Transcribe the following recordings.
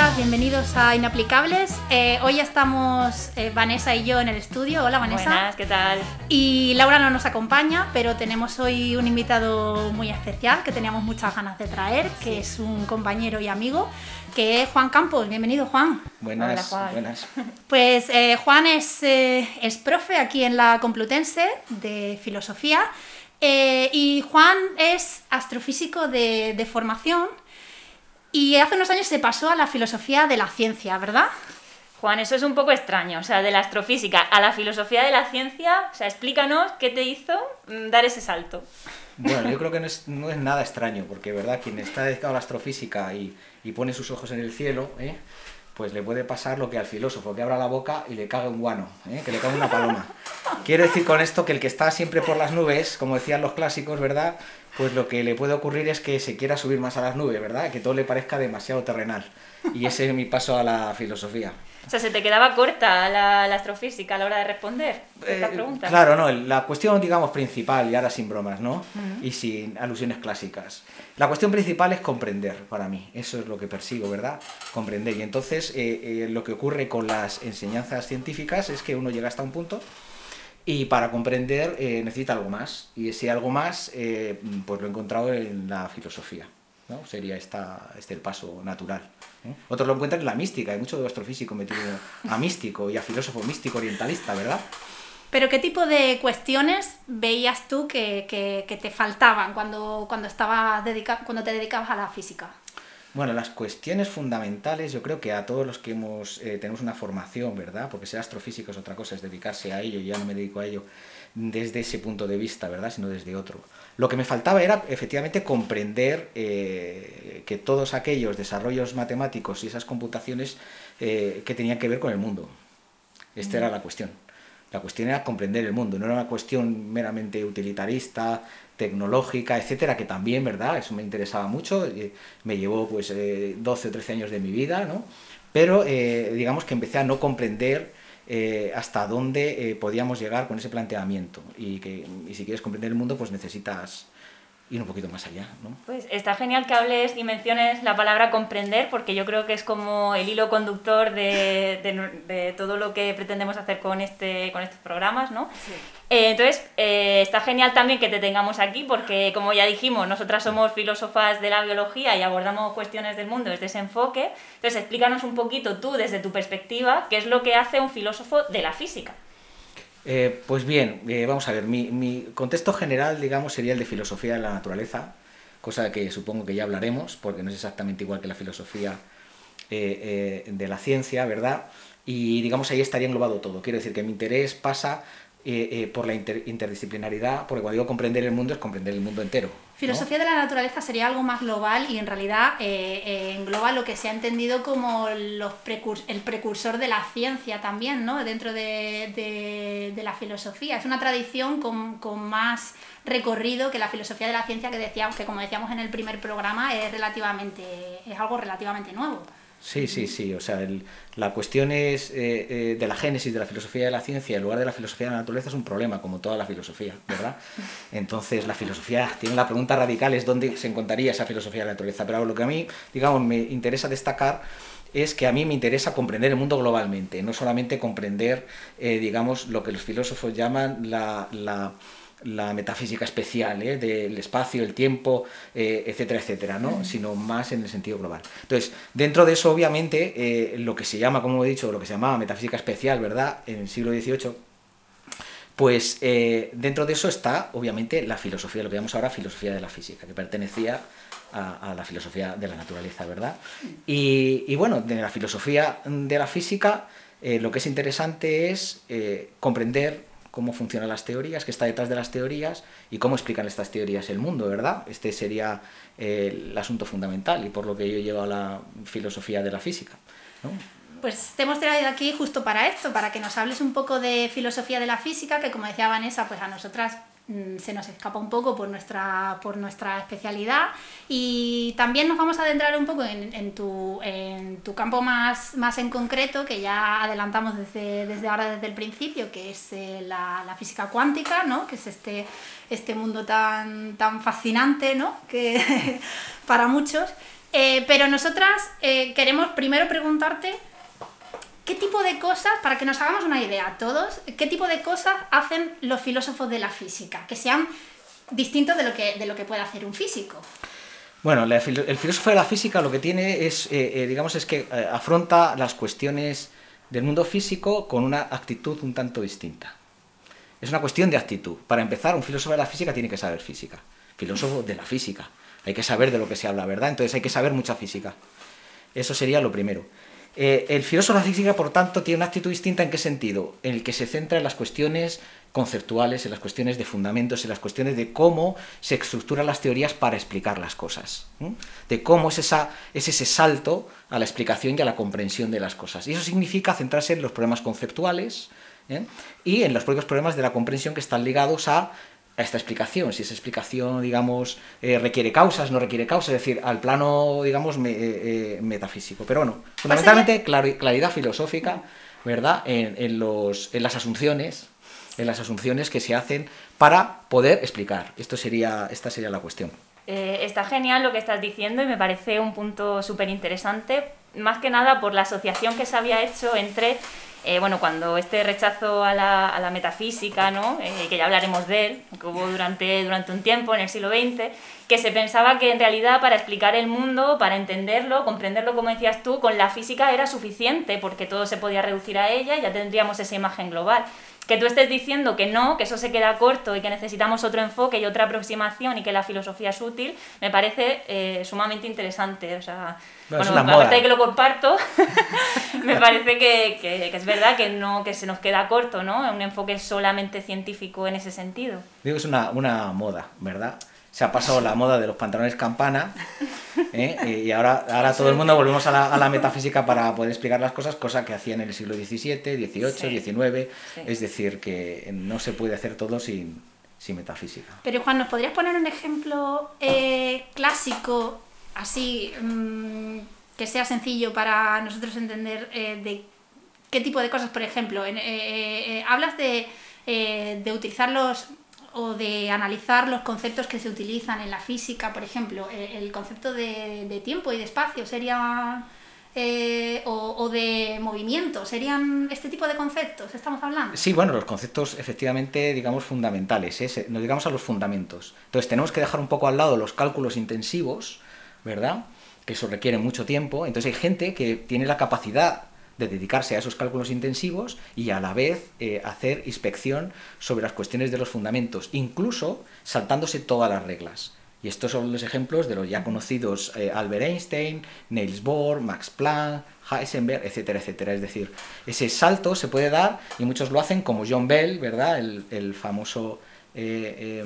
bienvenidas, bienvenidos a Inaplicables. Eh, hoy estamos eh, Vanessa y yo en el estudio. Hola Vanessa. Buenas, ¿qué tal? Y Laura no nos acompaña, pero tenemos hoy un invitado muy especial que teníamos muchas ganas de traer, que es un compañero y amigo, que es Juan Campos. Bienvenido Juan. Buenas, Hola, Juan. buenas. Pues eh, Juan es, eh, es profe aquí en la Complutense de filosofía eh, y Juan es astrofísico de, de formación y hace unos años se pasó a la filosofía de la ciencia, ¿verdad? Juan, eso es un poco extraño, o sea, de la astrofísica a la filosofía de la ciencia, o sea, explícanos qué te hizo mm, dar ese salto. Bueno, yo creo que no es, no es nada extraño, porque verdad, quien está dedicado a la astrofísica y, y pone sus ojos en el cielo, ¿eh? pues le puede pasar lo que al filósofo, que abra la boca y le caga un guano, ¿eh? que le caga una paloma. Quiero decir con esto que el que está siempre por las nubes, como decían los clásicos, ¿verdad? Pues lo que le puede ocurrir es que se quiera subir más a las nubes, ¿verdad? Que todo le parezca demasiado terrenal. Y ese es mi paso a la filosofía. O sea, se te quedaba corta la, la astrofísica a la hora de responder estas Eh, preguntas. Claro, no, la cuestión, digamos, principal, y ahora sin bromas, ¿no? Y sin alusiones clásicas. La cuestión principal es comprender, para mí. Eso es lo que persigo, ¿verdad? Comprender. Y entonces, eh, eh, lo que ocurre con las enseñanzas científicas es que uno llega hasta un punto y para comprender eh, necesita algo más. Y ese algo más, eh, pues lo he encontrado en la filosofía. ¿no? Sería esta, este el paso natural. ¿eh? Otros lo encuentran en la mística. Hay mucho astrofísico metido a místico y a filósofo místico orientalista, ¿verdad? Pero ¿qué tipo de cuestiones veías tú que, que- que te faltaban cuando, cuando, estabas dedica- cuando te dedicabas a la física? Bueno, las cuestiones fundamentales, yo creo que a todos los que hemos, eh, tenemos una formación, ¿verdad? Porque ser astrofísico es otra cosa, es dedicarse a ello, ya no me dedico a ello desde ese punto de vista, ¿verdad? Sino desde otro. Lo que me faltaba era efectivamente comprender eh, que todos aquellos desarrollos matemáticos y esas computaciones eh, que tenían que ver con el mundo. Esta era la cuestión. La cuestión era comprender el mundo, no era una cuestión meramente utilitarista, tecnológica, etcétera, que también, ¿verdad? Eso me interesaba mucho, eh, me llevó pues eh, 12 o 13 años de mi vida, ¿no? Pero eh, digamos que empecé a no comprender eh, hasta dónde podíamos llegar con ese planteamiento y que y si quieres comprender el mundo pues necesitas ir un poquito más allá, ¿no? Pues está genial que hables y menciones la palabra comprender, porque yo creo que es como el hilo conductor de, de- de todo lo que pretendemos hacer con, este, con estos programas, ¿no? Eh, entonces, eh, está genial también que te tengamos aquí, porque como ya dijimos, nosotras somos filósofas de la biología y abordamos cuestiones del mundo desde ese enfoque. Entonces, explícanos un poquito tú, desde tu perspectiva, qué es lo que hace un filósofo de la física. Eh, pues bien, eh, vamos a ver, mi, contexto general, digamos, sería el de filosofía de la naturaleza, cosa que supongo que ya hablaremos, porque no es exactamente igual que la filosofía eh, eh, de la ciencia, ¿verdad? Y digamos, ahí estaría englobado todo. Quiero decir que mi interés pasa eh, eh, por la inter- interdisciplinaridad, porque cuando digo comprender el mundo es comprender el mundo entero. ¿no? Filosofía de la naturaleza sería algo más global y en realidad eh, eh, engloba lo que se ha entendido como los el precursor de la ciencia también, ¿no? Dentro de, de- de la filosofía. Es una tradición con, con más recorrido que la filosofía de la ciencia que decíamos, que como decíamos en el primer programa, es relativamente, es algo relativamente nuevo. Sí, sí, sí. O sea, el- la cuestión es eh, eh, de la génesis de la filosofía de la ciencia en lugar de la filosofía de la naturaleza es un problema, como toda la filosofía, ¿verdad? Entonces, la filosofía tiene la pregunta radical es dónde se encontraría esa filosofía de la naturaleza. Pero lo que a mí, digamos, me interesa destacar es que a mí me interesa comprender el mundo globalmente, no solamente comprender, eh, digamos, lo que los filósofos llaman la, la- la metafísica especial ¿eh? del espacio, el tiempo, eh, etcétera, etcétera, ¿no? sino más en el sentido global. Entonces, dentro de eso, obviamente, eh, lo que se llama, como he dicho, lo que se llamaba metafísica especial, ¿verdad?, en el siglo XVIII, pues dentro de eso está, obviamente, la filosofía, lo que llamamos ahora filosofía de la física, que pertenecía a, a la filosofía de la naturaleza, ¿verdad? Y, y bueno, de la filosofía de la física, lo que es interesante es comprender cómo funcionan las teorías, qué está detrás de las teorías y cómo explican estas teorías el mundo, ¿verdad? Este sería eh, el asunto fundamental y por lo que yo llevo a la filosofía de la física. Pues te hemos traído aquí justo para esto, para que nos hables un poco de filosofía de la física, que como decía Vanessa, pues a nosotras se nos escapa un poco por nuestra, por nuestra especialidad y también nos vamos a adentrar un poco en, en tu, en tu campo más, más en concreto, que ya adelantamos desde, desde ahora, desde el principio, que es eh, la, la física cuántica, ¿no? que es este, este mundo tan, tan fascinante ¿no? que, para muchos. Eh, pero nosotras eh, queremos primero preguntarte qué tipo de cosas, para que nos hagamos una idea todos, qué tipo de cosas hacen los filósofos de la física, que sean distintos de lo que, de lo que puede hacer un físico. Bueno, el filósofo de la física lo que tiene es, eh, digamos, es que afronta las cuestiones del mundo físico con una actitud un tanto distinta. Es una cuestión de actitud. Para empezar, un filósofo de la física tiene que saber física. Filósofo de la física. Hay que saber de lo que se habla, ¿verdad? Entonces hay que saber mucha física. Eso sería lo primero. Eh, el filósofo de la física, por tanto, tiene una actitud distinta en qué sentido? En el que se centra en las cuestiones conceptuales, en las cuestiones de fundamentos, en las cuestiones de cómo se estructuran las teorías para explicar las cosas, de cómo es, ese salto a la explicación y a la comprensión de las cosas. Y eso significa centrarse en los problemas conceptuales ¿eh? y en los propios problemas de la comprensión que están ligados a esta explicación, si esa explicación, digamos, eh, requiere causas, no requiere causas, es decir, al plano, digamos, eh, metafísico. Pero bueno, fundamentalmente claridad filosófica, ¿verdad?, en, los, en las asunciones, en las asunciones que se hacen para poder explicar. Esto sería, esta sería la cuestión. está genial lo que estás diciendo y me parece un punto súper interesante, más que nada por la asociación que se había hecho entre eh, bueno, cuando este rechazo a la, a la metafísica, ¿no? Eh, que ya hablaremos de él, que hubo durante, durante un tiempo en el siglo XX, que se pensaba que en realidad para explicar el mundo, para entenderlo, comprenderlo como decías tú, con la física era suficiente, porque todo se podía reducir a ella y ya tendríamos esa imagen global que tú estés diciendo que no, que eso se queda corto y que necesitamos otro enfoque y otra aproximación y que la filosofía es útil, me parece eh, sumamente interesante. O sea, bueno, aparte de que lo comparto, me parece que, que, es verdad que, no, que se nos queda corto, ¿no? Un enfoque solamente científico en ese sentido. Digo, es una, una moda, ¿verdad? Se ha pasado la moda de los pantalones campana ¿eh? y ahora, ahora todo el mundo volvemos a la, a la, metafísica para poder explicar las cosas, cosa que hacían en el siglo XVII, XVIII, XIX, es decir, que no se puede hacer todo sin, sin metafísica. Pero Juan, ¿nos podrías poner un ejemplo eh, clásico, así, mmm, que sea sencillo para nosotros entender eh, de qué tipo de cosas, por ejemplo, hablas de, de utilizar los o de analizar los conceptos que se utilizan en la física, por ejemplo, eh, el concepto de, tiempo y de espacio sería... Eh, o, de movimiento, ¿serían este tipo de conceptos? ¿Estamos hablando? Sí, bueno, los conceptos efectivamente, digamos, fundamentales, ¿eh? nos digamos a los fundamentos. Entonces tenemos que dejar un poco al lado los cálculos intensivos, ¿verdad? Que eso requiere mucho tiempo. Entonces hay gente que tiene la capacidad de dedicarse a esos cálculos intensivos y a la vez eh, hacer inspección sobre las cuestiones de los fundamentos, incluso saltándose todas las reglas. Y estos son los ejemplos de los ya conocidos eh, Albert Einstein, Niels Bohr, Max Planck, Heisenberg, etcétera, etcétera. Es decir, ese salto se puede dar y muchos lo hacen como John Bell, ¿verdad? El, famoso eh,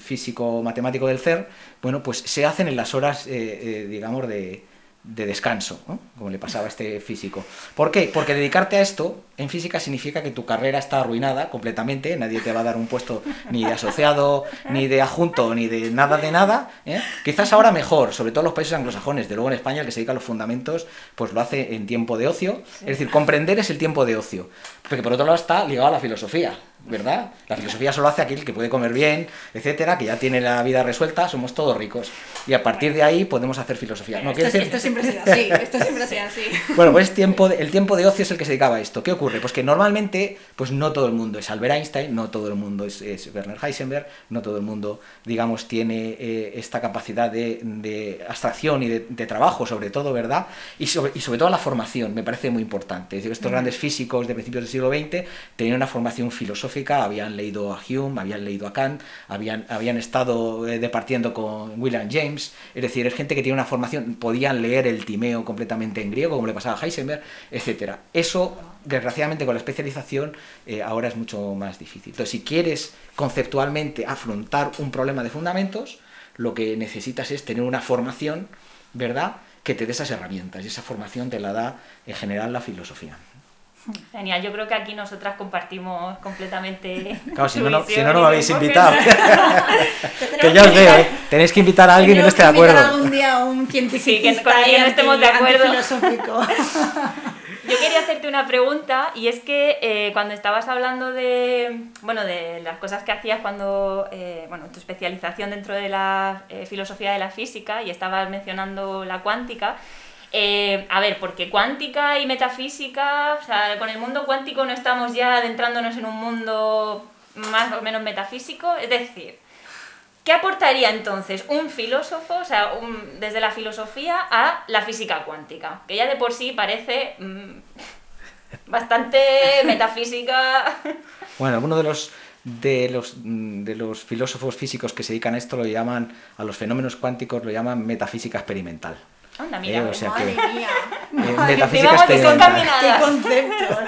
físico matemático del CERN. Bueno, pues se hacen en las horas, digamos, de, de descanso, como le pasaba a este físico. ¿Por qué? Porque dedicarte a esto en física significa que tu carrera está arruinada completamente, nadie te va a dar un puesto ni de asociado, ni de adjunto, ni de nada de nada. ¿eh? Quizás ahora mejor, sobre todo en los países anglosajones, de luego en España el que se dedica a los fundamentos, pues lo hace en tiempo de ocio. Es decir, comprender es el tiempo de ocio, porque por otro lado está ligado a la filosofía. ¿Verdad? La filosofía solo hace aquel que puede comer bien, etcétera, que ya tiene la vida resuelta, somos todos ricos. Y a partir de ahí podemos hacer filosofía. ¿No esto, esto siempre ha sido así, esto siempre ha sido así. Bueno, pues tiempo el tiempo de ocio es el que se dedicaba a esto. ¿Qué ocurre? Pues que normalmente, pues no todo el mundo es Albert Einstein, no todo el mundo es, Werner Heisenberg, no todo el mundo, digamos, tiene eh, esta capacidad de, abstracción y de, trabajo, sobre todo, ¿verdad? Y sobre, y sobre todo la formación, me parece muy importante. Es decir, estos grandes físicos de principios del siglo XX tenían una formación filosófica habían leído a Hume, habían leído a Kant, habían, habían estado eh, departiendo con William James, es decir, es gente que tiene una formación, podían leer el Timeo completamente en griego, como le pasaba a Heisenberg, etc. Eso, desgraciadamente, con la especialización eh, ahora es mucho más difícil. Entonces, si quieres conceptualmente afrontar un problema de fundamentos, lo que necesitas es tener una formación, ¿verdad?, que te dé esas herramientas y esa formación te la da en general la filosofía. Genial, yo creo que aquí nosotras compartimos completamente. Claro, si no, no, si visión no, no y me habéis invitado. que ya os veo, ¿eh? Tenéis que invitar a alguien que no esté de que acuerdo. algún día un científico con el que no estemos de acuerdo. Yo quería hacerte una pregunta y es que eh, cuando estabas hablando de, bueno, de las cosas que hacías cuando, eh, bueno, tu especialización dentro de la eh, filosofía de la física y estabas mencionando la cuántica, eh, a ver, porque cuántica y metafísica, o sea, con el mundo cuántico no estamos ya adentrándonos en un mundo más o menos metafísico, es decir, ¿Qué aportaría entonces un filósofo, o sea, desde la filosofía a la física cuántica? Que ya de por sí parece mm, bastante metafísica. Bueno, algunos de los, de, los, de los filósofos físicos que se dedican a esto lo llaman, a los fenómenos cuánticos lo llaman metafísica experimental. Anda, Eh, o sea Madre que- mía, Eh, metafísica vamos, que son experimental. qué caminadas. concepto.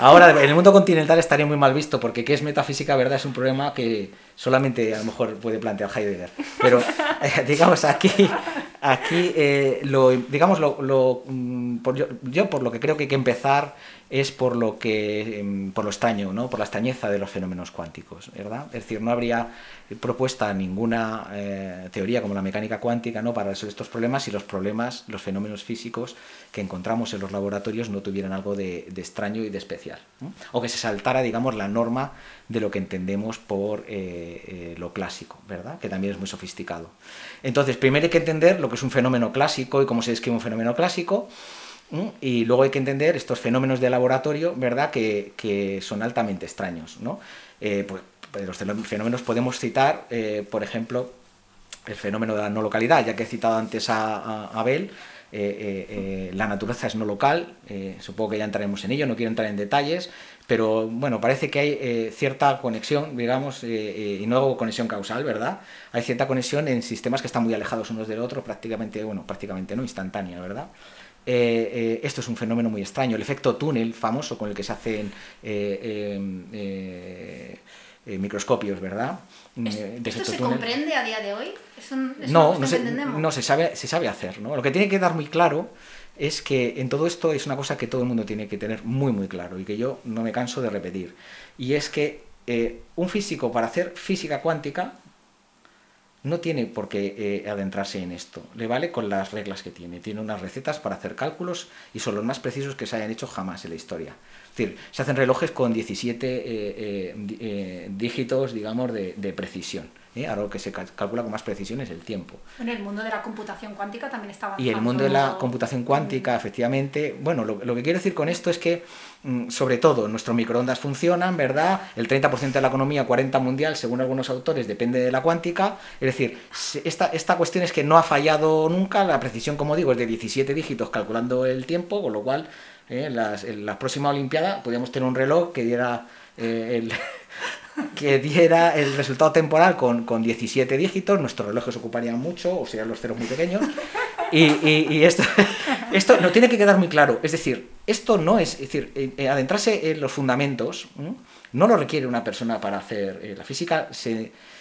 Ahora, en el mundo continental estaría muy mal visto, porque qué es metafísica, ¿verdad? Es un problema que solamente a lo mejor puede plantear Heidegger. Pero, eh, digamos, aquí, aquí eh, lo, digamos, lo, lo, mm, por- yo, yo por lo que creo que hay que empezar es por lo que em, por lo extraño, ¿no? Por la extrañeza de los fenómenos cuánticos, ¿verdad? Es decir, no habría propuesta ninguna eh, teoría como la mecánica cuántica, ¿no? Para resolver estos problemas si los problemas, los fenómenos físicos que encontramos en los laboratorios no tuvieran algo de, de extraño y de especial. O que se saltara, digamos, la norma de lo que entendemos por eh, eh, lo clásico, ¿verdad? Que también es muy sofisticado. Entonces, primero hay que entender lo que es un fenómeno clásico y cómo se describe un fenómeno clásico. Y luego hay que entender estos fenómenos de laboratorio, ¿verdad? Que, que son altamente extraños, ¿no? Eh, pues, pues, los fenómenos podemos citar, eh, por ejemplo, el fenómeno de la no localidad, ya que he citado antes a, a- Abel, eh, eh, la naturaleza es no local, supongo que ya entraremos en ello, no quiero entrar en detalles, pero bueno, parece que hay cierta conexión, digamos, y no conexión causal, ¿verdad? Hay cierta conexión en sistemas que están muy alejados unos del otro, prácticamente, bueno, prácticamente no, instantánea, ¿verdad? Eh, eh, esto es un fenómeno muy extraño, el efecto túnel famoso con el que se hacen eh, microscopios, ¿verdad? De ¿Esto se túnel. comprende a día de hoy? ¿Es un, es No, no se, no se sabe, se sabe hacer, ¿no? Lo que tiene que dar muy claro es que en todo esto es una cosa que todo el mundo tiene que tener muy muy claro y que yo no me canso de repetir. Y es que eh, un físico para hacer física cuántica no tiene por qué eh, adentrarse en esto. Le vale con las reglas que tiene. Tiene unas recetas para hacer cálculos y son los más precisos que se hayan hecho jamás en la historia. Es decir, se hacen relojes con 17 eh, eh, eh, dígitos, digamos, de, de precisión. ¿eh? Ahora lo que se cal- calcula con más precisión es el tiempo. Bueno, el mundo de la computación cuántica también está Y el avanzando. mundo de la computación cuántica, efectivamente, bueno, lo, lo que quiero decir con esto es que, mm, sobre todo, nuestros microondas funcionan, ¿verdad? El 30% de la economía, 40% mundial, según algunos autores, depende de la cuántica. Es decir, esta, esta cuestión es que no ha fallado nunca, la precisión, como digo, es de 17 dígitos calculando el tiempo, con lo cual, eh, las- en la próxima Olimpiada podríamos tener un reloj que diera eh, el... que diera el resultado temporal con, con 17 dígitos, nuestros relojes ocuparían mucho, o serían los ceros muy pequeños, y, y- esto, esto no tiene que quedar muy claro. Es decir, esto no es, decir, eh, eh, adentrarse en los fundamentos no lo requiere una persona para hacer. la física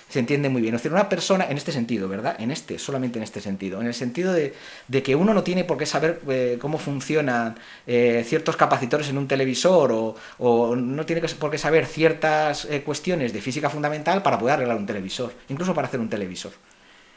se entiende muy bien. Es decir, una persona, en este sentido, ¿verdad? En este, solamente en este sentido. En el sentido de, de que uno no tiene por qué saber eh, cómo funcionan eh, ciertos capacitores en un televisor o, o no tiene por qué saber ciertas eh, cuestiones de física fundamental para poder arreglar un televisor, incluso para hacer un televisor.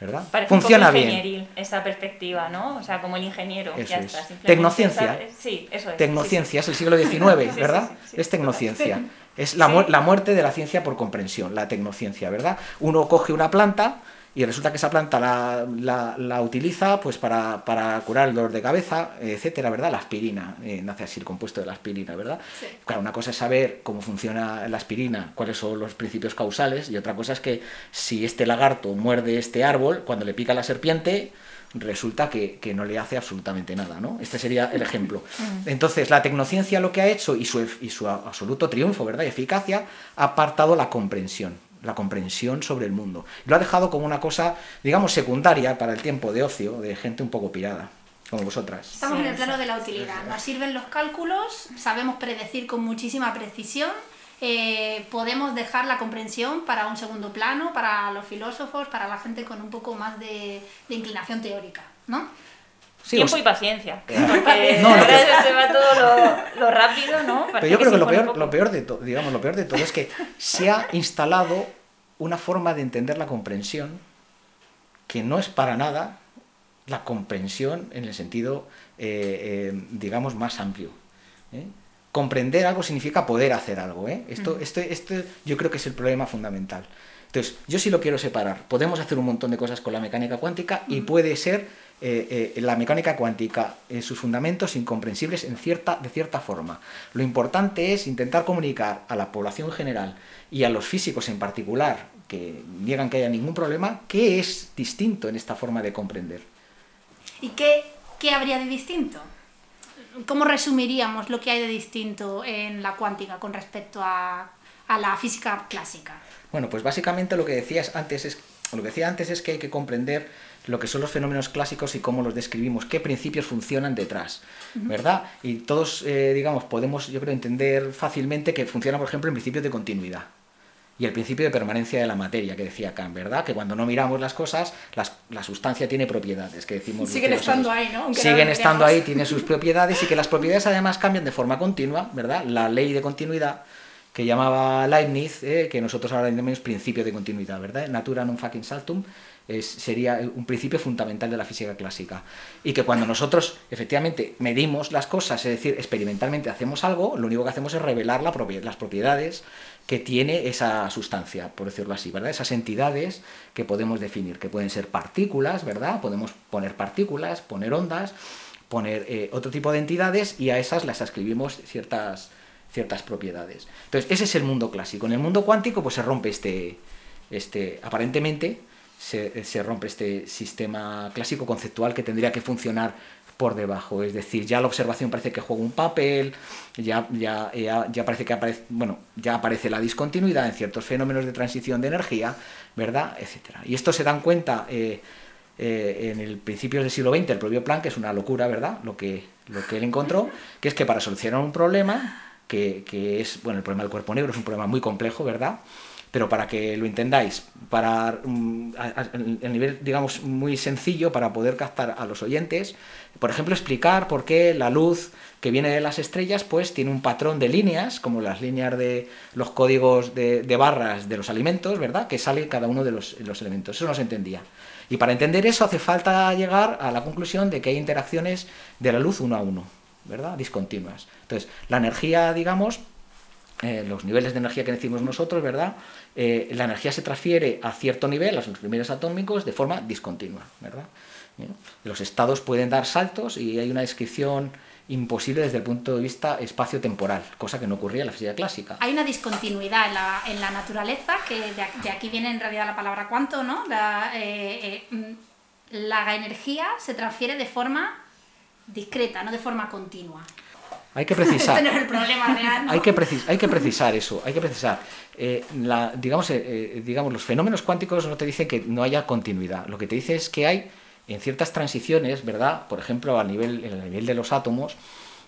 ¿Verdad? Parece Funciona un poco bien. esa perspectiva, ¿no? O sea, como el ingeniero. Eso ya es. está, simplemente Tecnociencia. Sí, eso es. Tecnociencia, sí, es el siglo XIX, ¿verdad? sí. es tecnociencia. Es la, mu- la muerte de la ciencia por comprensión, la tecnociencia, ¿verdad? Uno coge una planta y resulta que esa planta la, la- la utiliza pues para, para curar el dolor de cabeza, etcétera, ¿verdad? La aspirina, eh, nace así el compuesto de la aspirina, ¿verdad? Sí. Claro, una cosa es saber cómo funciona la aspirina, cuáles son los principios causales, y otra cosa es que si este lagarto muerde este árbol, cuando le pica la serpiente, resulta que, que no le hace absolutamente nada, ¿no? Este sería el ejemplo. Entonces, la tecnociencia lo que ha hecho, y su, y su absoluto triunfo, ¿verdad? Y eficacia, ha apartado la comprensión, la comprensión sobre el mundo. Lo ha dejado como una cosa, digamos, secundaria para el tiempo de ocio, de gente un poco pirada, como vosotras. Estamos Sí, en el plano de la utilidad. Nos sirven los cálculos, sabemos predecir con muchísima precisión, eh, podemos dejar la comprensión para un segundo plano, para los filósofos, para la gente con un poco más de, de inclinación teórica, ¿no? Tiempo y paciencia. Porque no, se va todo lo, rápido, ¿no? pero yo creo que, lo, peor, lo, peor de digamos, lo peor de todo es que se ha instalado una forma de entender la comprensión que no es para nada la comprensión en el sentido, eh, eh, digamos, más amplio. ¿eh? Comprender algo significa poder hacer algo. Esto, esto, esto yo creo que es el problema fundamental. Entonces, yo sí lo quiero separar. Podemos hacer un montón de cosas con la mecánica cuántica y puede ser eh, eh, la mecánica cuántica en sus fundamentos incomprensibles en cierta, de cierta forma. Lo importante es intentar comunicar a la población general y a los físicos en particular, que niegan que haya ningún problema, qué es distinto en esta forma de comprender. ¿Y qué, qué habría de distinto? ¿Cómo resumiríamos lo que hay de distinto en la cuántica con respecto a, a la física clásica? Bueno, pues básicamente lo que decías antes es, lo que decía antes es que hay que comprender lo que son los fenómenos clásicos y cómo los describimos, qué principios funcionan detrás, ¿verdad? Y todos, eh, digamos, podemos, yo creo, entender fácilmente que funciona, por ejemplo, el principio de continuidad y el principio de permanencia de la materia que decía Kant, ¿verdad? Que cuando no miramos las cosas, la sustancia tiene propiedades, que decimos... Siguen estando ahí, ¿no? siguen estando ahí, tiene sus propiedades y que las propiedades además cambian de forma continua, ¿verdad? La ley de continuidad que llamaba Leibniz, eh, que nosotros ahora llamamos principio de continuidad, ¿verdad? Natura non fucking saltum, es, sería un principio fundamental de la física clásica. Y que cuando nosotros efectivamente medimos las cosas, es decir, experimentalmente hacemos algo, lo único que hacemos es revelar la las propiedades que tiene esa sustancia, por decirlo así, ¿verdad? Esas entidades que podemos definir, que pueden ser partículas, ¿verdad? Podemos poner partículas, poner ondas, poner eh, otro tipo de entidades y a esas las escribimos ciertas ciertas propiedades. Entonces, ese es el mundo clásico. En el mundo cuántico, pues se rompe este, este aparentemente, se, rompe este sistema clásico conceptual que tendría que funcionar por debajo. Es decir, ya la observación parece que juega un papel, ya, ya, ya, parece que aparece, bueno, ya aparece la discontinuidad en ciertos fenómenos de transición de energía, ¿verdad? Etcétera. Y esto se dan cuenta eh, eh, en el principio del siglo XX, el propio Planck, que es una locura, ¿verdad? Lo que, lo que él encontró, que es que para solucionar un problema que, es, bueno, el problema del cuerpo negro es un problema muy complejo, ¿verdad? Pero para que lo entendáis, para mm, el nivel, digamos, muy sencillo para poder captar a los oyentes, por ejemplo, explicar por qué la luz que viene de las estrellas, pues tiene un patrón de líneas, como las líneas de los códigos de, barras de los alimentos, ¿verdad? Que sale cada uno de los, los elementos. Eso no se entendía. Y para entender eso hace falta llegar a la conclusión de que hay interacciones de la luz uno a uno. ¿verdad? Discontinuas. Entonces, la energía, digamos, eh, los niveles de energía que decimos nosotros, ¿verdad? Eh, la energía se transfiere a cierto nivel, a los niveles atómicos, de forma discontinua, ¿verdad? Los estados pueden dar saltos y hay una descripción imposible desde el punto de vista espacio-temporal, cosa que no ocurría en la física clásica. Hay una discontinuidad en la, en la naturaleza, que de, aquí viene en realidad la palabra cuánto, ¿no? La, eh, mm, la energía se transfiere de forma discreta, no de forma continua. Hay que precisar. este no es el problema real. Hay, que hay que precisar eso, hay que precisar. Eh, la, digamos, eh, eh, digamos, los fenómenos cuánticos no te dicen que no haya continuidad. Lo que te dice es que hay en ciertas transiciones, ¿verdad? Por ejemplo, a nivel, a nivel de los átomos,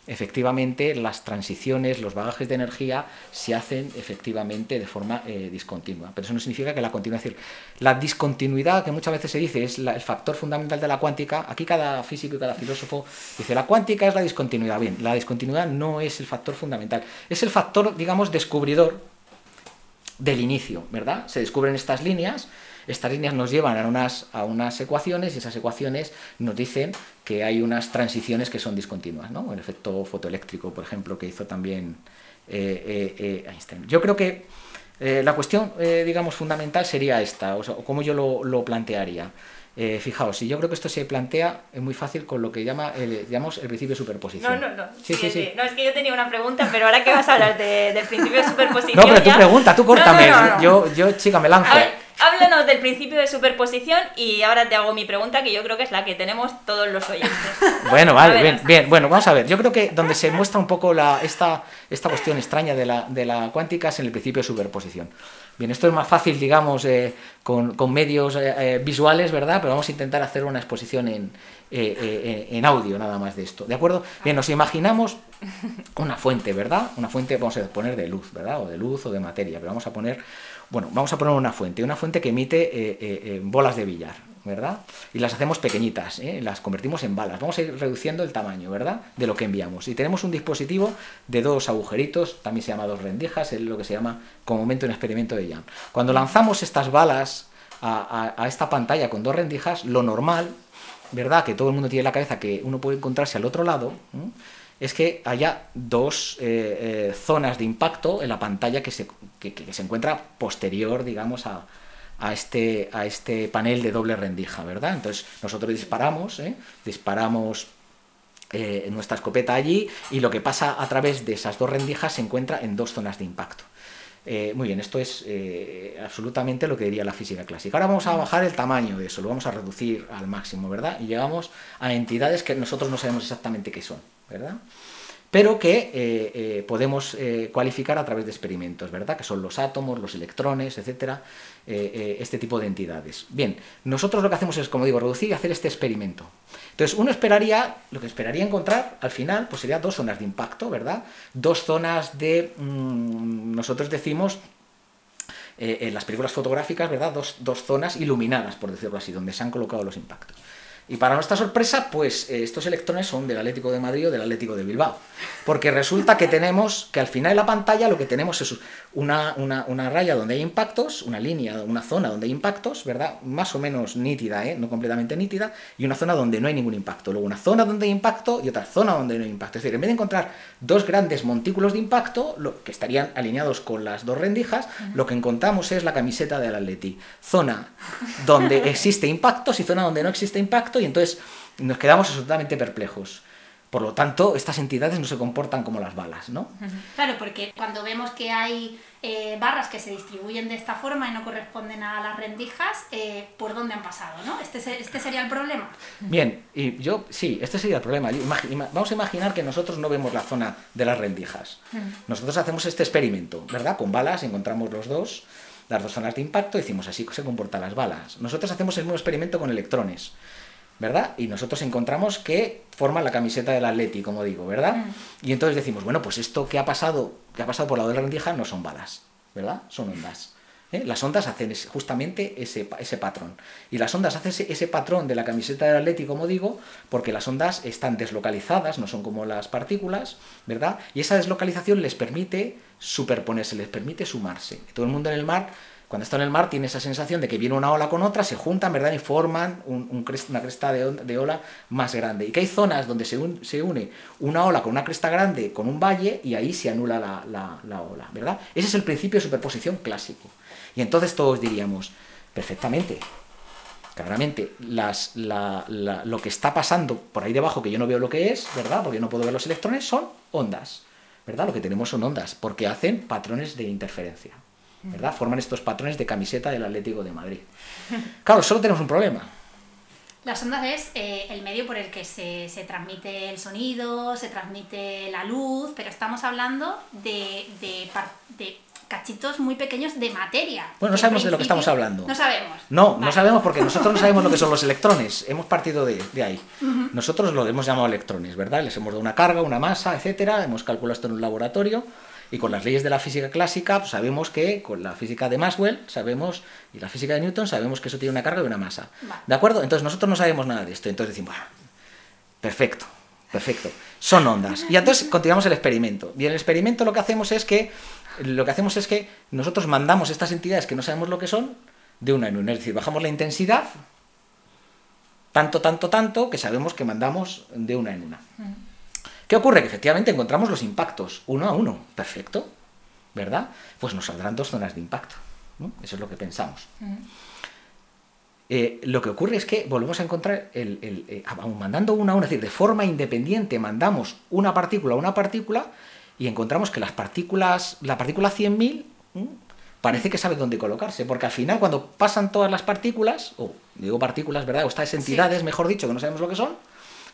efectivamente las transiciones, los bagajes de energía se hacen efectivamente de forma eh, discontinua. Pero eso no significa que la continuación. La discontinuidad, que muchas veces se dice, es el factor fundamental de la cuántica. Aquí cada físico y cada filósofo dice, la cuántica es la discontinuidad. Bien, la discontinuidad no es el factor fundamental. Es el factor, digamos, descubridor del inicio, ¿verdad? Se descubren estas líneas estas líneas nos llevan a unas, a unas ecuaciones y esas ecuaciones nos dicen que hay unas transiciones que son discontinuas, ¿no? El efecto fotoeléctrico, por ejemplo, que hizo también eh, eh, eh, Einstein. Yo creo que la cuestión, digamos, fundamental sería esta, o, sea, cómo yo lo, lo plantearía. fijaos, si yo creo que esto se plantea es muy fácil con lo que llama el, llamamos el principio de superposición. No, no, no. Sí, sí, sí, No, es que yo tenía una pregunta, pero ahora que vas a hablar de, del principio de superposición. No, pero tú pregunta, tú córtame. yo, yo, chica, me lanzo háblanos del principio de superposición y ahora te hago mi pregunta que yo creo que es la que tenemos todos los oyentes. Bueno, vale, bien, bien. Bueno, vamos a ver. Yo creo que donde se muestra un poco la, esta, esta cuestión extraña de la, de la cuántica es en el principio de superposición. Bien, esto es más fácil, digamos, eh, con, con, medios eh, eh, visuales, ¿verdad? Pero vamos a intentar hacer una exposición en, en audio nada más de esto, ¿de acuerdo? Bien, nos imaginamos una fuente, ¿verdad? Una fuente, vamos a poner de luz, ¿verdad? O de luz o de materia, pero vamos a poner bueno, vamos a poner una fuente, una fuente que emite eh, eh, eh, bolas de billar. ¿verdad? Y las hacemos pequeñitas, las convertimos en balas. Vamos a ir reduciendo el tamaño, ¿verdad? De lo que enviamos. Y tenemos un dispositivo de dos agujeritos, también se llama dos rendijas, es lo que se llama comúnmente un experimento de Young. Cuando lanzamos estas balas a, esta pantalla con dos rendijas, lo normal, ¿verdad? Que todo el mundo tiene en la cabeza que uno puede encontrarse al otro lado, es que haya dos eh, eh, zonas de impacto en la pantalla que se, que se encuentra posterior, digamos, a, a este, a este panel de doble rendija, ¿verdad? Entonces nosotros disparamos, ¿eh? disparamos nuestra escopeta allí y lo que pasa a través de esas dos rendijas se encuentra en dos zonas de impacto. Muy bien, esto es absolutamente lo que diría la física clásica. Ahora vamos a bajar el tamaño de eso, lo vamos a reducir al máximo, ¿verdad? Y llegamos a entidades que nosotros no sabemos exactamente qué son, ¿verdad? pero que eh, eh, podemos eh, cualificar a través de experimentos, ¿verdad? Que son los átomos, los electrones, etcétera, este tipo de entidades. Bien, nosotros lo que hacemos es, como digo, reducir y hacer este experimento. Entonces, uno esperaría, lo que esperaría encontrar al final, pues sería dos zonas de impacto, ¿verdad? Dos zonas de, mm, nosotros decimos, en las películas fotográficas, ¿verdad? Dos, dos zonas iluminadas, por decirlo así, donde se han colocado los impactos. Y para nuestra sorpresa, pues eh, estos electrones son del Atlético de Madrid o del Atlético de Bilbao. Porque resulta que tenemos, que al final de la pantalla lo que tenemos es una, una, raya donde hay impactos, una línea, una zona donde hay impactos, ¿verdad? Más o menos nítida, ¿eh? No completamente nítida, y una zona donde no hay ningún impacto. Luego una zona donde hay impacto y otra zona donde no hay impacto. Es decir, en vez de encontrar dos grandes montículos de impacto, lo, que estarían alineados con las dos rendijas, lo que encontramos es la camiseta del Atleti. Zona donde existe impactos y zona donde no existe impacto y entonces nos quedamos absolutamente perplejos. Por lo tanto, estas entidades no se comportan como las balas, ¿no? Claro, porque cuando vemos que hay eh, barras que se distribuyen de esta forma y no corresponden a las rendijas, eh, ¿por dónde han pasado, no? ¿Este, ¿Este sería el problema? Bien, y yo, sí, este sería el problema. Vamos a imaginar que nosotros no vemos la zona de las rendijas. Nosotros hacemos este experimento, ¿verdad? Con balas encontramos los dos, las dos zonas de impacto, decimos así se comportan las balas. Nosotros hacemos el mismo experimento con electrones. ¿Verdad? Y nosotros encontramos que forman la camiseta del Atleti, como digo, ¿verdad? Mm. Y entonces decimos, bueno, pues esto que ha pasado, que ha pasado por la de la rendija no son balas, ¿verdad? Son ondas. ¿eh? Las ondas hacen justamente ese, ese, patrón. Y las ondas hacen ese, patrón de la camiseta del Atleti, como digo, porque las ondas están deslocalizadas, no son como las partículas, ¿verdad? Y esa deslocalización les permite superponerse, les permite sumarse. Todo el mundo en el mar cuando está en el mar tiene esa sensación de que viene una ola con otra, se juntan, ¿verdad? Y forman una cresta de, ola más grande. Y que hay zonas donde se, une una ola con una cresta grande, con un valle, y ahí se anula la, ola, ¿verdad? Ese es el principio de superposición clásico. Y entonces todos diríamos, perfectamente, claramente, lo que está pasando por ahí debajo, que yo no veo lo que es, ¿verdad? Porque no puedo ver los electrones, son ondas, ¿verdad? Lo que tenemos son ondas, porque hacen patrones de interferencia. ¿Verdad? Forman estos patrones de camiseta del Atlético de Madrid. Claro, solo tenemos un problema. Las ondas es eh, el medio por el que se, transmite el sonido, se transmite la luz, pero estamos hablando de, cachitos muy pequeños de materia. Bueno, no sabemos de lo que estamos hablando. No sabemos. No, no sabemos porque nosotros no sabemos lo que son los electrones. Hemos partido de, ahí. Nosotros lo hemos llamado electrones, ¿verdad? Les hemos dado una carga, una masa, etcétera. Hemos calculado esto en un laboratorio y con las leyes de la física clásica pues, sabemos que, con la física de Maxwell, sabemos, y la física de Newton, sabemos que eso tiene una carga y una masa. ¿De acuerdo? Entonces nosotros no sabemos nada de esto. Entonces decimos, perfecto, perfecto. Son ondas. Y entonces continuamos el experimento. Y en el experimento lo que hacemos es que, lo que hacemos es que nosotros mandamos estas entidades que no sabemos lo que son de una en una. Es decir, bajamos la intensidad tanto, tanto, tanto, que sabemos que mandamos de una en una. ¿Qué ocurre? Que efectivamente encontramos los impactos uno a uno. Perfecto. ¿Verdad? Pues nos saldrán dos zonas de impacto. Eso es lo que pensamos. Eh, lo que ocurre es que volvemos a encontrar, el, eh, mandando una a una, es decir, de forma independiente mandamos una partícula a una partícula y encontramos que las partículas, la partícula 100.000 parece que sabe dónde colocarse, porque al final cuando pasan todas las partículas, o digo partículas, ¿verdad? O estas entidades, mejor dicho, que no sabemos lo que son,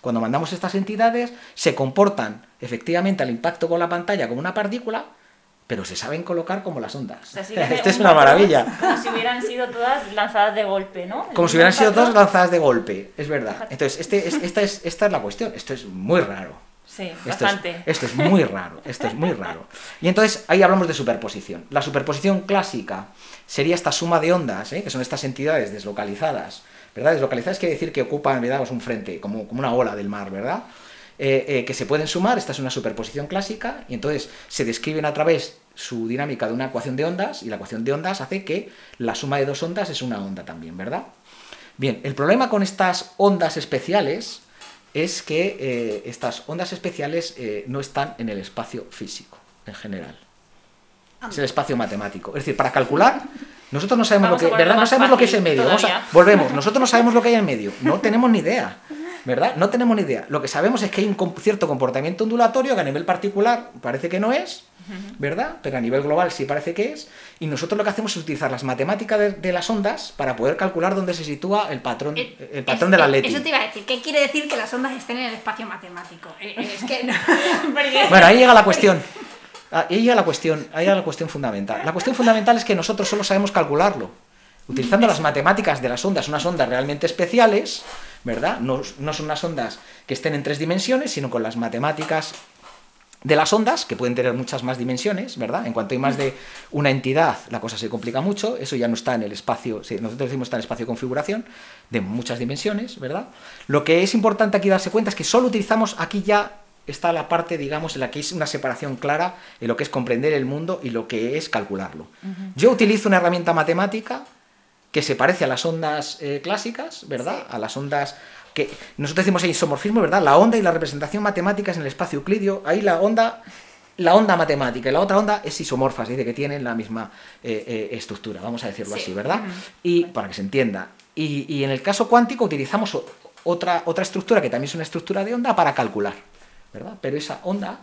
cuando mandamos estas entidades, se comportan efectivamente al impacto con la pantalla como una partícula, pero se saben colocar como las ondas. Esto es una maravilla. Como si hubieran sido todas lanzadas de golpe, ¿no? Como si hubieran sido todas lanzadas de golpe, es verdad. Entonces, este esta, es, esta es la cuestión. Esto es muy raro. Sí, esto bastante. Es, esto es muy raro, esto es muy raro. Y entonces ahí hablamos de superposición. La superposición clásica sería esta suma de ondas, ¿eh? que son estas entidades deslocalizadas ¿verdad? Deslocalizadas quiere decir que ocupan, ¿verdad? Pues un frente, como, como una ola del mar, ¿verdad? Eh, eh, que se pueden sumar, esta es una superposición clásica, y entonces se describen a través su dinámica de una ecuación de ondas, y la ecuación de ondas hace que la suma de dos ondas es una onda también, ¿verdad? Bien, el problema con estas ondas especiales es que eh, estas ondas especiales no están en el espacio físico en general. Es el espacio matemático. Es decir, para calcular, nosotros no sabemos lo que, ¿verdad? No sabemos lo que es el medio. volvemos, nosotros no sabemos lo que hay en medio. No tenemos ni idea. ¿verdad? No tenemos ni idea. Lo que sabemos es que hay un cierto comportamiento ondulatorio que a nivel particular parece que no es, ¿verdad? Pero a nivel global sí parece que es. Y nosotros lo que hacemos es utilizar las matemáticas de, las ondas para poder calcular dónde se sitúa el patrón, eh, el, patrón de la Leti. Eso te iba a decir. ¿Qué quiere decir que las ondas estén en el espacio matemático? Eh, eh, es que bueno, ahí llega la cuestión. Ahí llega la cuestión, ahí llega la cuestión fundamental. La cuestión fundamental es que nosotros solo sabemos calcularlo. Utilizando las matemáticas de las ondas, unas ondas realmente especiales, ¿verdad? No, son unas ondas que estén en tres dimensiones, sino con las matemáticas de las ondas, que pueden tener muchas más dimensiones, ¿verdad? En cuanto hay más de una entidad, la cosa se complica mucho, eso ya no está en el espacio, nosotros decimos está en el espacio de configuración, de muchas dimensiones, ¿verdad? Lo que es importante aquí darse cuenta es que solo utilizamos, aquí ya está la parte, digamos, en la que es una separación clara en lo que es comprender el mundo y lo que es calcularlo. Yo utilizo una herramienta matemática que se parece a las ondas eh, clásicas, ¿verdad? A las ondas que nosotros decimos isomorfismo, ¿verdad? La onda y la representación matemática es en el espacio euclidio. Ahí la onda, la onda matemática y la otra onda es isomorfa, es decir, que tienen la misma eh, eh, estructura, vamos a decirlo así, ¿verdad? Y para que se entienda. Y, en el caso cuántico utilizamos otra, otra estructura que también es una estructura de onda para calcular, ¿verdad? Pero esa onda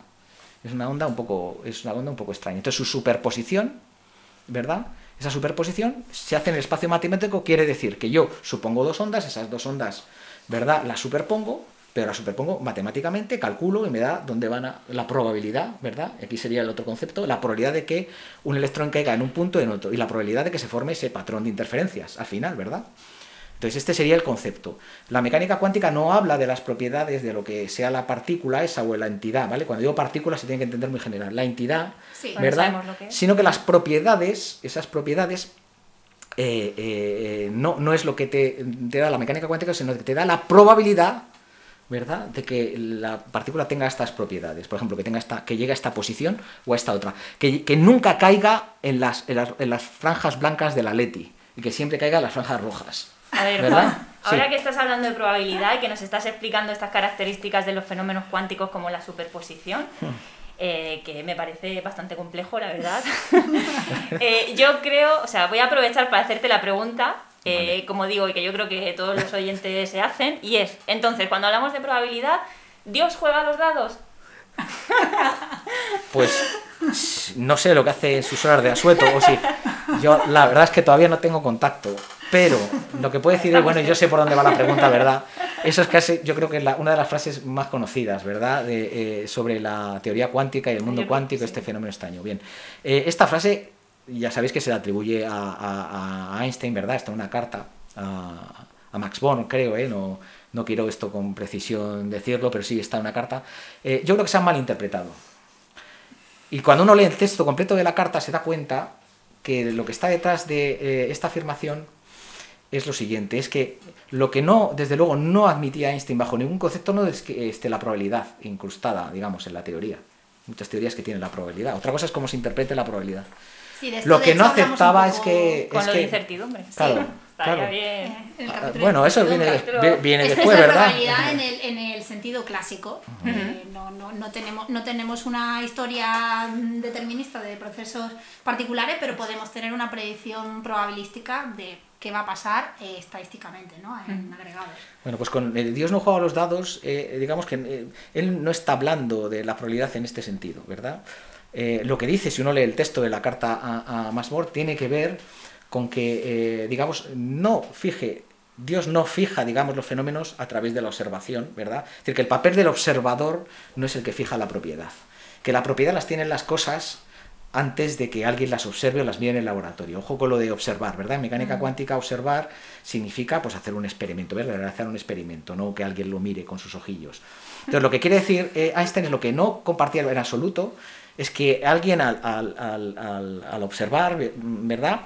es una onda un poco, es una onda un poco extraña. Entonces su superposición, ¿verdad? Esa superposición se hace en el espacio matemático, quiere decir que yo supongo dos ondas, esas dos ondas, ¿verdad? Las superpongo, pero las superpongo matemáticamente, calculo y me da dónde van a, la probabilidad, ¿verdad? Aquí sería el otro concepto, la probabilidad de que un electrón caiga en un punto o en otro, y la probabilidad de que se forme ese patrón de interferencias al final, ¿verdad? Entonces, este sería el concepto. La mecánica cuántica no habla de las propiedades de lo que sea la partícula esa o la entidad, ¿vale? Cuando digo partícula se tiene que entender muy general. La entidad, ¿verdad? Sino que las propiedades, esas propiedades, eh, eh, no, no, es lo que te, da la mecánica cuántica, sino que te da la probabilidad, ¿verdad?, de que la partícula tenga estas propiedades. Por ejemplo, que, tenga esta, que llegue a esta posición o a esta otra. Que, nunca caiga en las, en las, en las franjas blancas de la LETI y que siempre caiga en las franjas rojas. A ver, ¿verdad? ahora que estás hablando de probabilidad y que nos estás explicando estas características de los fenómenos cuánticos como la superposición, hmm. eh, que me parece bastante complejo, la verdad. Eh, yo creo, o sea, voy a aprovechar para hacerte la pregunta, eh, como digo, y que yo creo que todos los oyentes se hacen, y es, entonces, cuando hablamos de probabilidad, ¿Dios juega los dados? Pues no sé lo que hace en sus horas de asueto, o si. Yo la verdad es que todavía no tengo contacto pero lo que puedo decir es, bueno, yo sé por dónde va la pregunta, ¿verdad? Eso es casi, yo creo que es una de las frases más conocidas, ¿verdad? Eh, sobre la teoría cuántica y el mundo cuántico, este fenómeno extraño. Bien, eh, esta frase ya sabéis que se le atribuye a, Einstein, ¿verdad? Está en una carta a, Max Born, creo, ¿eh? No, no quiero esto con precisión decirlo, pero sí está en una carta. Eh, yo creo que se han malinterpretado. Y cuando uno lee el texto completo de la carta se da cuenta que lo que está detrás de esta afirmación es lo siguiente, es que lo que no, desde luego, no admitía Einstein bajo ningún concepto no es que esté la probabilidad incrustada, digamos, en la teoría. Muchas teorías que tienen la probabilidad. Otra cosa es cómo se interprete la probabilidad. lo que no aceptaba es que... Con es lo de incertidumbre. Claro, Claro. Bien. Eh, ah, bueno, eso viene, viene después, ¿verdad? Es la realidad en el, en el sentido clásico. Eh, no, no, no, tenemos, no tenemos una historia determinista de procesos particulares, pero podemos tener una predicción probabilística de qué va a pasar eh, estadísticamente, ¿no? En agregados. Bueno, pues con el Dios no juega los dados, digamos que él no está hablando de la probabilidad en este sentido, ¿verdad? lo que dice, si uno lee el texto de la carta a, a Masmore, tiene que ver con que, eh, digamos, no fije, Dios no fija, digamos, los fenómenos a través de la observación, ¿verdad? Es decir, que el papel del observador no es el que fija la propiedad, que la propiedad las tienen las cosas antes de que alguien las observe o las mire en el laboratorio. Ojo con lo de observar, ¿verdad? En mecánica cuántica observar significa pues hacer un experimento, ¿verdad? Realizar un experimento, no que alguien lo mire con sus ojillos. Entonces lo que quiere decir eh, Einstein es lo que no compartía en absoluto, es que alguien al, al, al, al observar, ¿verdad?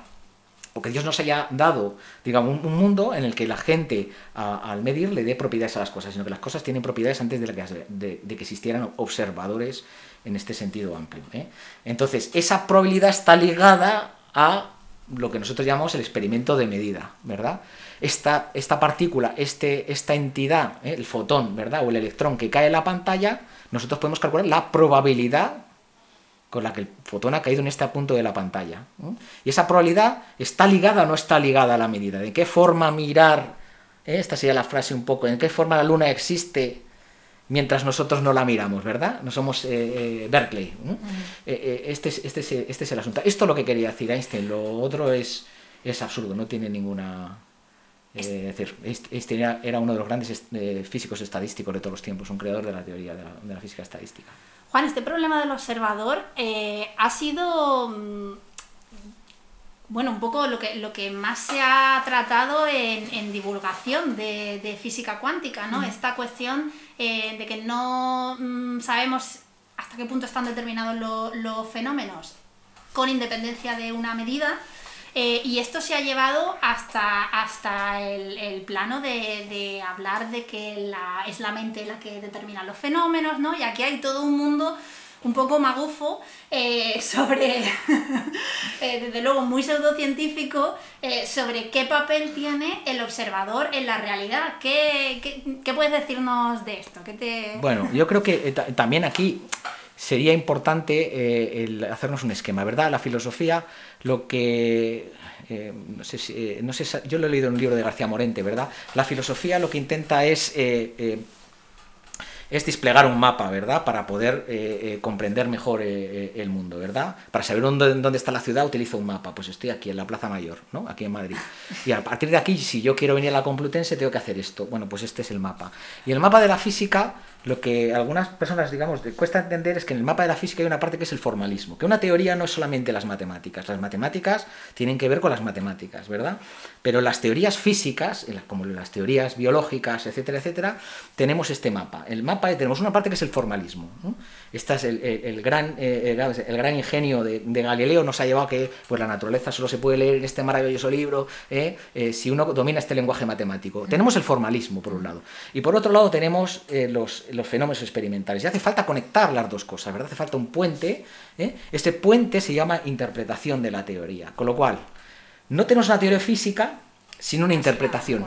porque Dios nos haya dado, digamos, un, mundo en el que la gente al medir le dé propiedades a las cosas, sino que las cosas tienen propiedades antes de, que, de, que existieran observadores en este sentido amplio. ¿eh? Entonces, esa probabilidad está ligada a lo que nosotros llamamos el experimento de medida, ¿verdad? Esta, esta partícula, este, esta entidad, ¿eh? el fotón, ¿verdad? O el electrón que cae en la pantalla, nosotros podemos calcular la probabilidad con la que el fotón ha caído en este punto de la pantalla. Y esa probabilidad está ligada o no está ligada a la medida. ¿De qué forma mirar? ¿eh? Esta sería la frase un poco. ¿En qué forma la luna existe mientras nosotros no la miramos, verdad? No somos eh, eh, Berkeley. este, es, este, es, este es el asunto. Esto es lo que quería decir Einstein. Lo otro es, es absurdo, no tiene ninguna... es decir, Einstein era, uno de los grandes físicos estadísticos de todos los tiempos, un creador de la teoría de la física estadística. Juan, este problema del observador eh, ha sido, mm, bueno, un poco lo que, lo que más se ha tratado en, divulgación de, física cuántica, ¿no? Esta cuestión eh, de que no mm, sabemos hasta qué punto están determinados los fenómenos con independencia de una medida eh, y esto se ha llevado hasta, hasta el, plano de, hablar de que es la mente la que determina los fenómenos, ¿no? Y aquí hay todo un mundo un poco magufo eh, sobre, eh, desde luego muy pseudocientífico, sobre qué papel tiene el observador en la realidad. ¿Qué, puedes decirnos de esto? ¿Qué te... Bueno, yo creo que también aquí sería importante eh, hacernos un esquema, ¿verdad? La filosofía, lo que... Eh, no, sé si, eh, no sé, yo lo he leído en un libro de García Morente, ¿verdad? La filosofía lo que intenta es es desplegar un mapa, ¿verdad? Para poder eh, eh, comprender mejor eh, el mundo, ¿verdad? Para saber dónde, dónde, está la ciudad utilizo un mapa. Pues estoy aquí en la Plaza Mayor, ¿no? Aquí en Madrid. Y a partir de aquí, si yo quiero venir a la Complutense, tengo que hacer esto. Bueno, pues este es el mapa. Y el mapa de la física, lo que algunas personas, digamos, cuesta entender es que en el mapa de la física hay una parte que es el formalismo. Que una teoría no es solamente las matemáticas. Las matemáticas tienen que ver con las matemáticas, ¿verdad? Pero las teorías físicas, como las teorías biológicas, etcétera, etcétera, tenemos este mapa. El mapa tenemos una parte que es el formalismo. Este es el, gran, eh, el, gran ingenio de, Galileo, nos ha llevado a que pues, la naturaleza solo se puede leer en este maravilloso libro eh, eh, si uno domina este lenguaje matemático. Tenemos el formalismo, por un lado. Y por otro lado tenemos los, los, fenómenos experimentales. Y hace falta conectar las dos cosas, ¿verdad? Hace falta un puente. Este puente se llama interpretación de la teoría. Con lo cual, no tenemos una teoría física sin una interpretación.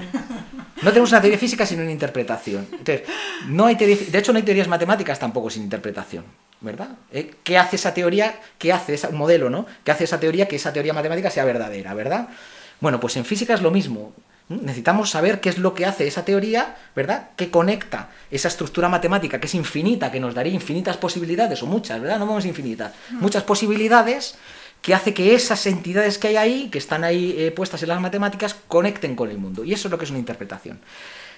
No tenemos una teoría física sin una interpretación. Entonces, no hay de hecho, no hay teorías matemáticas tampoco sin interpretación. ¿Verdad? Eh, ¿Qué hace esa teoría? ¿Qué hace ese modelo, no? ¿Qué hace esa teoría que esa teoría matemática sea verdadera, ¿verdad? Bueno, pues en física es lo mismo. Necesitamos saber qué es lo que hace esa teoría, ¿verdad? Que conecta esa estructura matemática que es infinita, que nos daría infinitas posibilidades, o muchas, ¿verdad? No vamos infinitas, muchas posibilidades que hace que esas entidades que hay ahí, que están ahí eh, puestas en las matemáticas, conecten con el mundo. Y eso es lo que es una interpretación.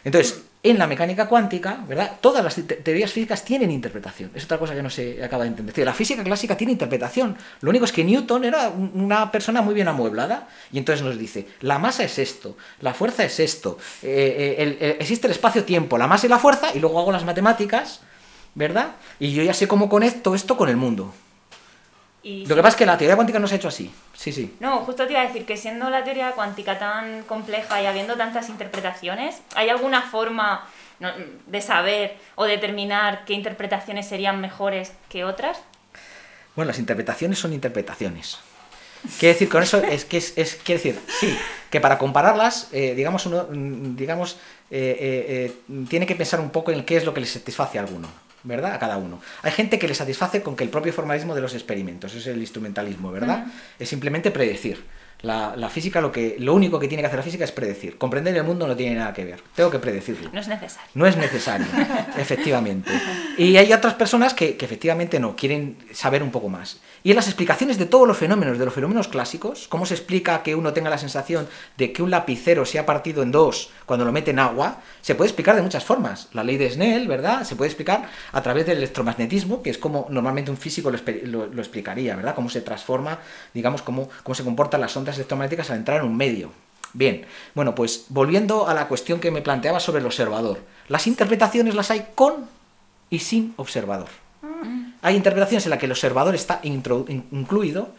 Entonces, en la mecánica cuántica, ¿verdad? Todas las teorías físicas tienen interpretación. Es otra cosa que no se acaba de entender. La física clásica tiene interpretación. Lo único es que Newton era una persona muy bien amueblada y entonces nos dice, la masa es esto, la fuerza es esto, eh, eh, existe el espacio-tiempo, la masa y la fuerza, y luego hago las matemáticas, ¿verdad? Y yo ya sé cómo conecto esto con el mundo. Lo que pasa es que la teoría cuántica no se ha hecho así. Sí, sí. No, justo te iba a decir que siendo la teoría cuántica tan compleja y habiendo tantas interpretaciones, ¿hay alguna forma de saber o determinar qué interpretaciones serían mejores que otras? Bueno, las interpretaciones son interpretaciones. Quiere decir con eso es que es, quiere decir sí que para compararlas eh, digamos uno digamos eh, eh, tiene que pensar un poco en qué es lo que le satisface a alguno ¿verdad? A cada uno. Hay gente que le satisface con que el propio formalismo de los experimentos, es el instrumentalismo, ¿verdad? Es simplemente predecir. La, física, lo, que, lo único que tiene que hacer la física es predecir. Comprender el mundo no tiene nada que ver. Tengo que predecirlo. No es necesario. No es necesario, efectivamente. Y hay otras personas que, que, efectivamente no, quieren saber un poco más. Y en las explicaciones de todos los fenómenos, de los fenómenos clásicos, cómo se explica que uno tenga la sensación de que un lapicero se ha partido en dos cuando lo mete en agua, se puede explicar de muchas formas. La ley de Snell, ¿verdad? Se puede explicar a través del electromagnetismo, que es como normalmente un físico lo, explicaría, ¿verdad? Cómo se transforma, digamos, cómo, cómo se comportan las ondas electromagnéticas al entrar en un medio. Bien, bueno, pues volviendo a la cuestión que me planteaba sobre el observador. Las interpretaciones las hay con y sin observador. Mm. Hay interpretaciones en las que el observador está incluido.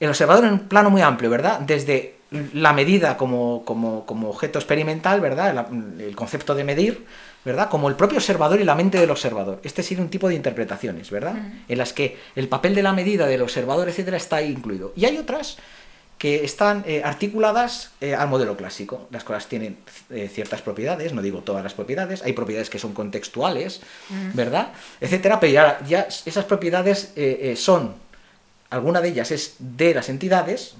El observador en un plano muy amplio, ¿verdad? Desde la medida como, como, como objeto experimental, ¿verdad? El, concepto de medir, ¿verdad? Como el propio observador y la mente del observador. Este sería un tipo de interpretaciones, ¿verdad? En las que el papel de la medida del observador, etcétera, está ahí incluido. Y hay otras que están eh, articuladas eh, al modelo clásico. Las cosas tienen eh, ciertas propiedades, no digo todas las propiedades, hay propiedades que son contextuales, ¿verdad? Etcétera, pero ya, ya esas propiedades son, alguna de ellas es de las entidades,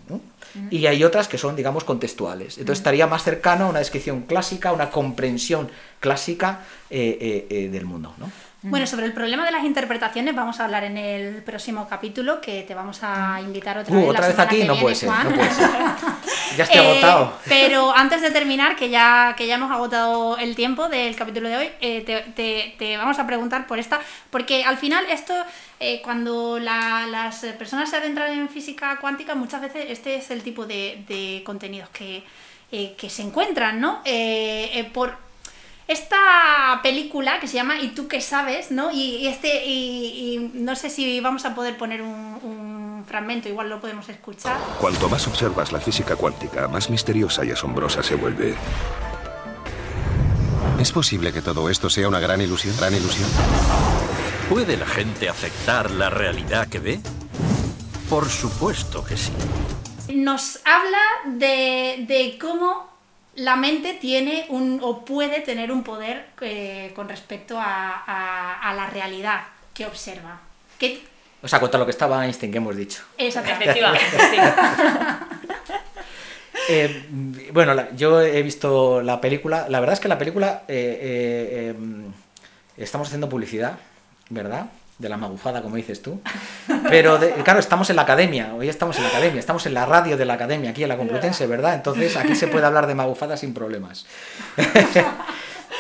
y hay otras que son, digamos, contextuales. Entonces estaría más cercano a una descripción clásica, una comprensión clásica del mundo, ¿no? Bueno, sobre el problema de las interpretaciones vamos a hablar en el próximo capítulo, que te vamos a invitar otra uh, vez. Otra vez aquí no, puede ser, no puede ser, Ya estoy agotado. Eh, pero antes de terminar, que ya, que ya hemos agotado el tiempo del capítulo de hoy, eh, te, vamos a preguntar por esta, porque al final esto, eh, cuando las personas se adentran en física cuántica, muchas veces este es el tipo de, contenidos que, que se encuentran, ¿no? por, esta película que se llama ¿Y tú qué sabes? ¿no? Y, este, y, no sé si vamos a poder poner un, fragmento, igual lo podemos escuchar. Cuanto más observas la física cuántica, más misteriosa y asombrosa se vuelve. ¿Es posible que todo esto sea una gran ilusión? ¿Gran ilusión? ¿Puede la gente aceptar la realidad que ve? Por supuesto que sí. Nos habla de, de cómo la mente tiene un o puede tener un poder eh, con respecto a, la realidad que observa. O sea, contra lo que estaba Einstein que hemos dicho. Exactamente. Efectivamente, eh, bueno, yo he visto la película. La verdad es que la película eh, em, estamos haciendo publicidad, ¿verdad? De la magufada, como dices tú. Pero, claro, estamos en la academia, hoy estamos en la academia, estamos en la radio de la academia, aquí en la Complutense, ¿verdad? Entonces aquí se puede hablar de magufada sin problemas.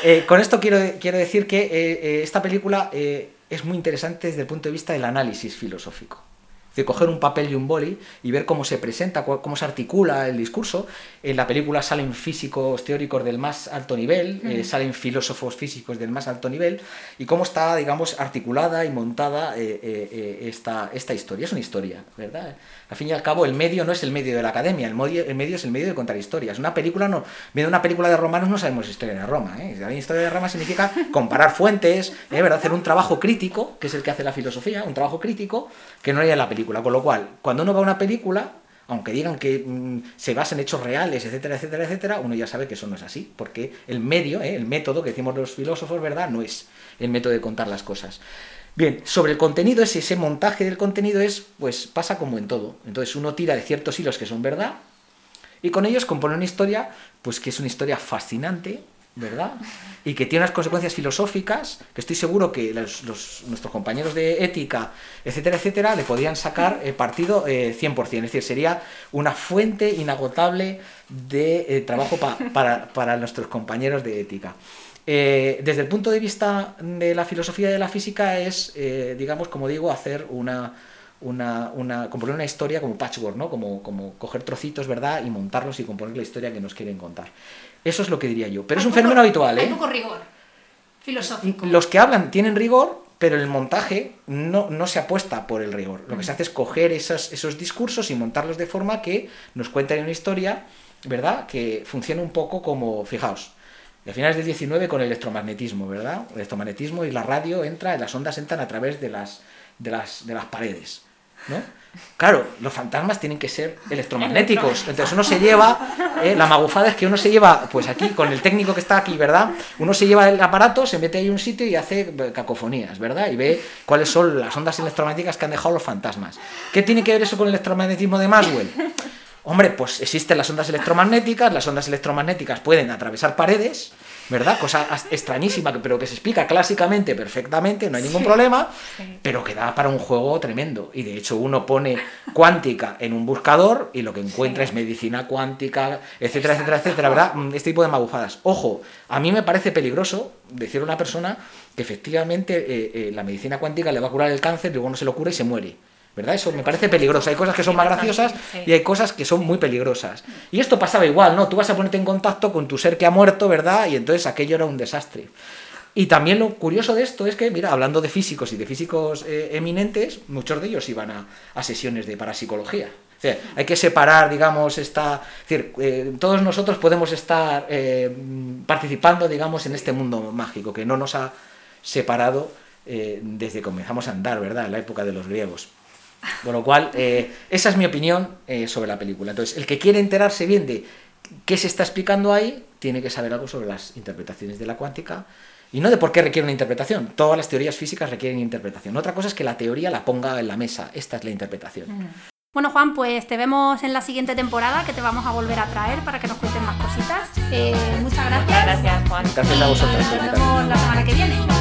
Eh, con esto quiero, quiero decir que eh, eh, esta película es muy interesante desde el punto de vista del análisis filosófico de coger un papel y un boli y ver cómo se presenta, cómo se articula el discurso. En la película salen físicos teóricos del más alto nivel, eh, salen filósofos físicos del más alto nivel, y cómo está, digamos, articulada y montada eh, eh, esta, esta historia. Es una historia, ¿verdad? Al fin y al cabo, el medio no es el medio de la academia, el medio, el medio es el medio de contar historias. Una película no, viendo una película de romanos no sabemos historia de Roma. ¿eh? Historia de Roma significa comparar fuentes, ¿verdad? hacer un trabajo crítico, que es el que hace la filosofía, un trabajo crítico que no hay en la película. Con lo cual, cuando uno va a una película, aunque digan que mm, se basa en hechos reales, etcétera, etcétera, etcétera, uno ya sabe que eso no es así, porque el medio, ¿eh? el método que decimos los filósofos, ¿verdad? No es el método de contar las cosas. Bien, sobre el contenido, ese, ese montaje del contenido es, pues pasa como en todo. Entonces uno tira de ciertos hilos que son verdad y con ellos compone una historia, pues que es una historia fascinante, ¿verdad? Y que tiene unas consecuencias filosóficas que estoy seguro que nuestros compañeros de ética, etcétera, etcétera, le podrían sacar eh, partido 100%. Eh, es decir, sería una fuente inagotable de eh, trabajo para, para nuestros compañeros de ética. desde el punto de vista de la filosofía de la física es, digamos, como digo, hacer una, una, una, componer una historia como patchwork, ¿no? Como, como coger trocitos, ¿verdad? Y montarlos y componer la historia que nos quieren contar. Eso es lo que diría yo. Pero es un fenómeno habitual, ¿eh? Hay poco rigor filosófico. Los que hablan tienen rigor, pero el montaje no, no se apuesta por el rigor. Lo que se hace es coger esos, esos discursos y montarlos de forma que nos cuenten una historia, ¿verdad? Que funcione un poco como, fijaos, a finales del 19 con el electromagnetismo, ¿verdad? El electromagnetismo y la radio entra, las ondas entran a través de las, de las, de las paredes, ¿no? Claro, los fantasmas tienen que ser electromagnéticos. Entonces uno se lleva, eh, la magufada es que uno se lleva, pues aquí, con el técnico que está aquí, ¿verdad? Uno se lleva el aparato, se mete ahí un sitio y hace cacofonías, ¿verdad? Y ve cuáles son las ondas electromagnéticas que han dejado los fantasmas. ¿Qué tiene que ver eso con el electromagnetismo de Maxwell? Hombre, pues existen las ondas electromagnéticas, las ondas electromagnéticas pueden atravesar paredes, ¿verdad? Cosa extrañísima, pero que se explica clásicamente perfectamente, no hay ningún problema, pero que da para un juego tremendo. Y de hecho uno pone cuántica en un buscador y lo que encuentra es medicina cuántica, etcétera, etcétera, etcétera, ¿verdad? Mm, este tipo de magufadas. Ojo, a mí me parece peligroso decir a una persona que efectivamente eh, eh, la medicina cuántica le va a curar el cáncer, y luego no se lo cura y se muere. ¿Verdad? Eso me parece peligroso. Hay cosas que son más graciosas y hay cosas que son muy peligrosas. Y esto pasaba igual, ¿no? Tú vas a ponerte en contacto con tu ser que ha muerto, ¿verdad? Y entonces aquello era un desastre. Y también lo curioso de esto es que, mira, hablando de físicos y de físicos eh, eminentes, muchos de ellos iban a, a, sesiones de parapsicología. Es hay que separar, digamos, esta... Es decir, eh, todos nosotros podemos estar eh, participando, digamos, en este mundo mágico que no nos ha separado desde que comenzamos a andar, ¿verdad? En la época de los griegos. Con lo cual, eh, esa es mi opinión eh, sobre la película. Entonces, el que quiere enterarse bien de qué se está explicando ahí, tiene que saber algo sobre las interpretaciones de la cuántica y no de por qué requiere una interpretación. Todas las teorías físicas requieren interpretación. Otra cosa es que la teoría la ponga en la mesa. Esta es la interpretación. Mm. Bueno, Juan, pues te vemos en la siguiente temporada que te vamos a volver a traer para que nos cuentes más cositas. Eh, muchas gracias. Muchas gracias, Juan. Gracias a vosotros. Nos vemos la semana que viene.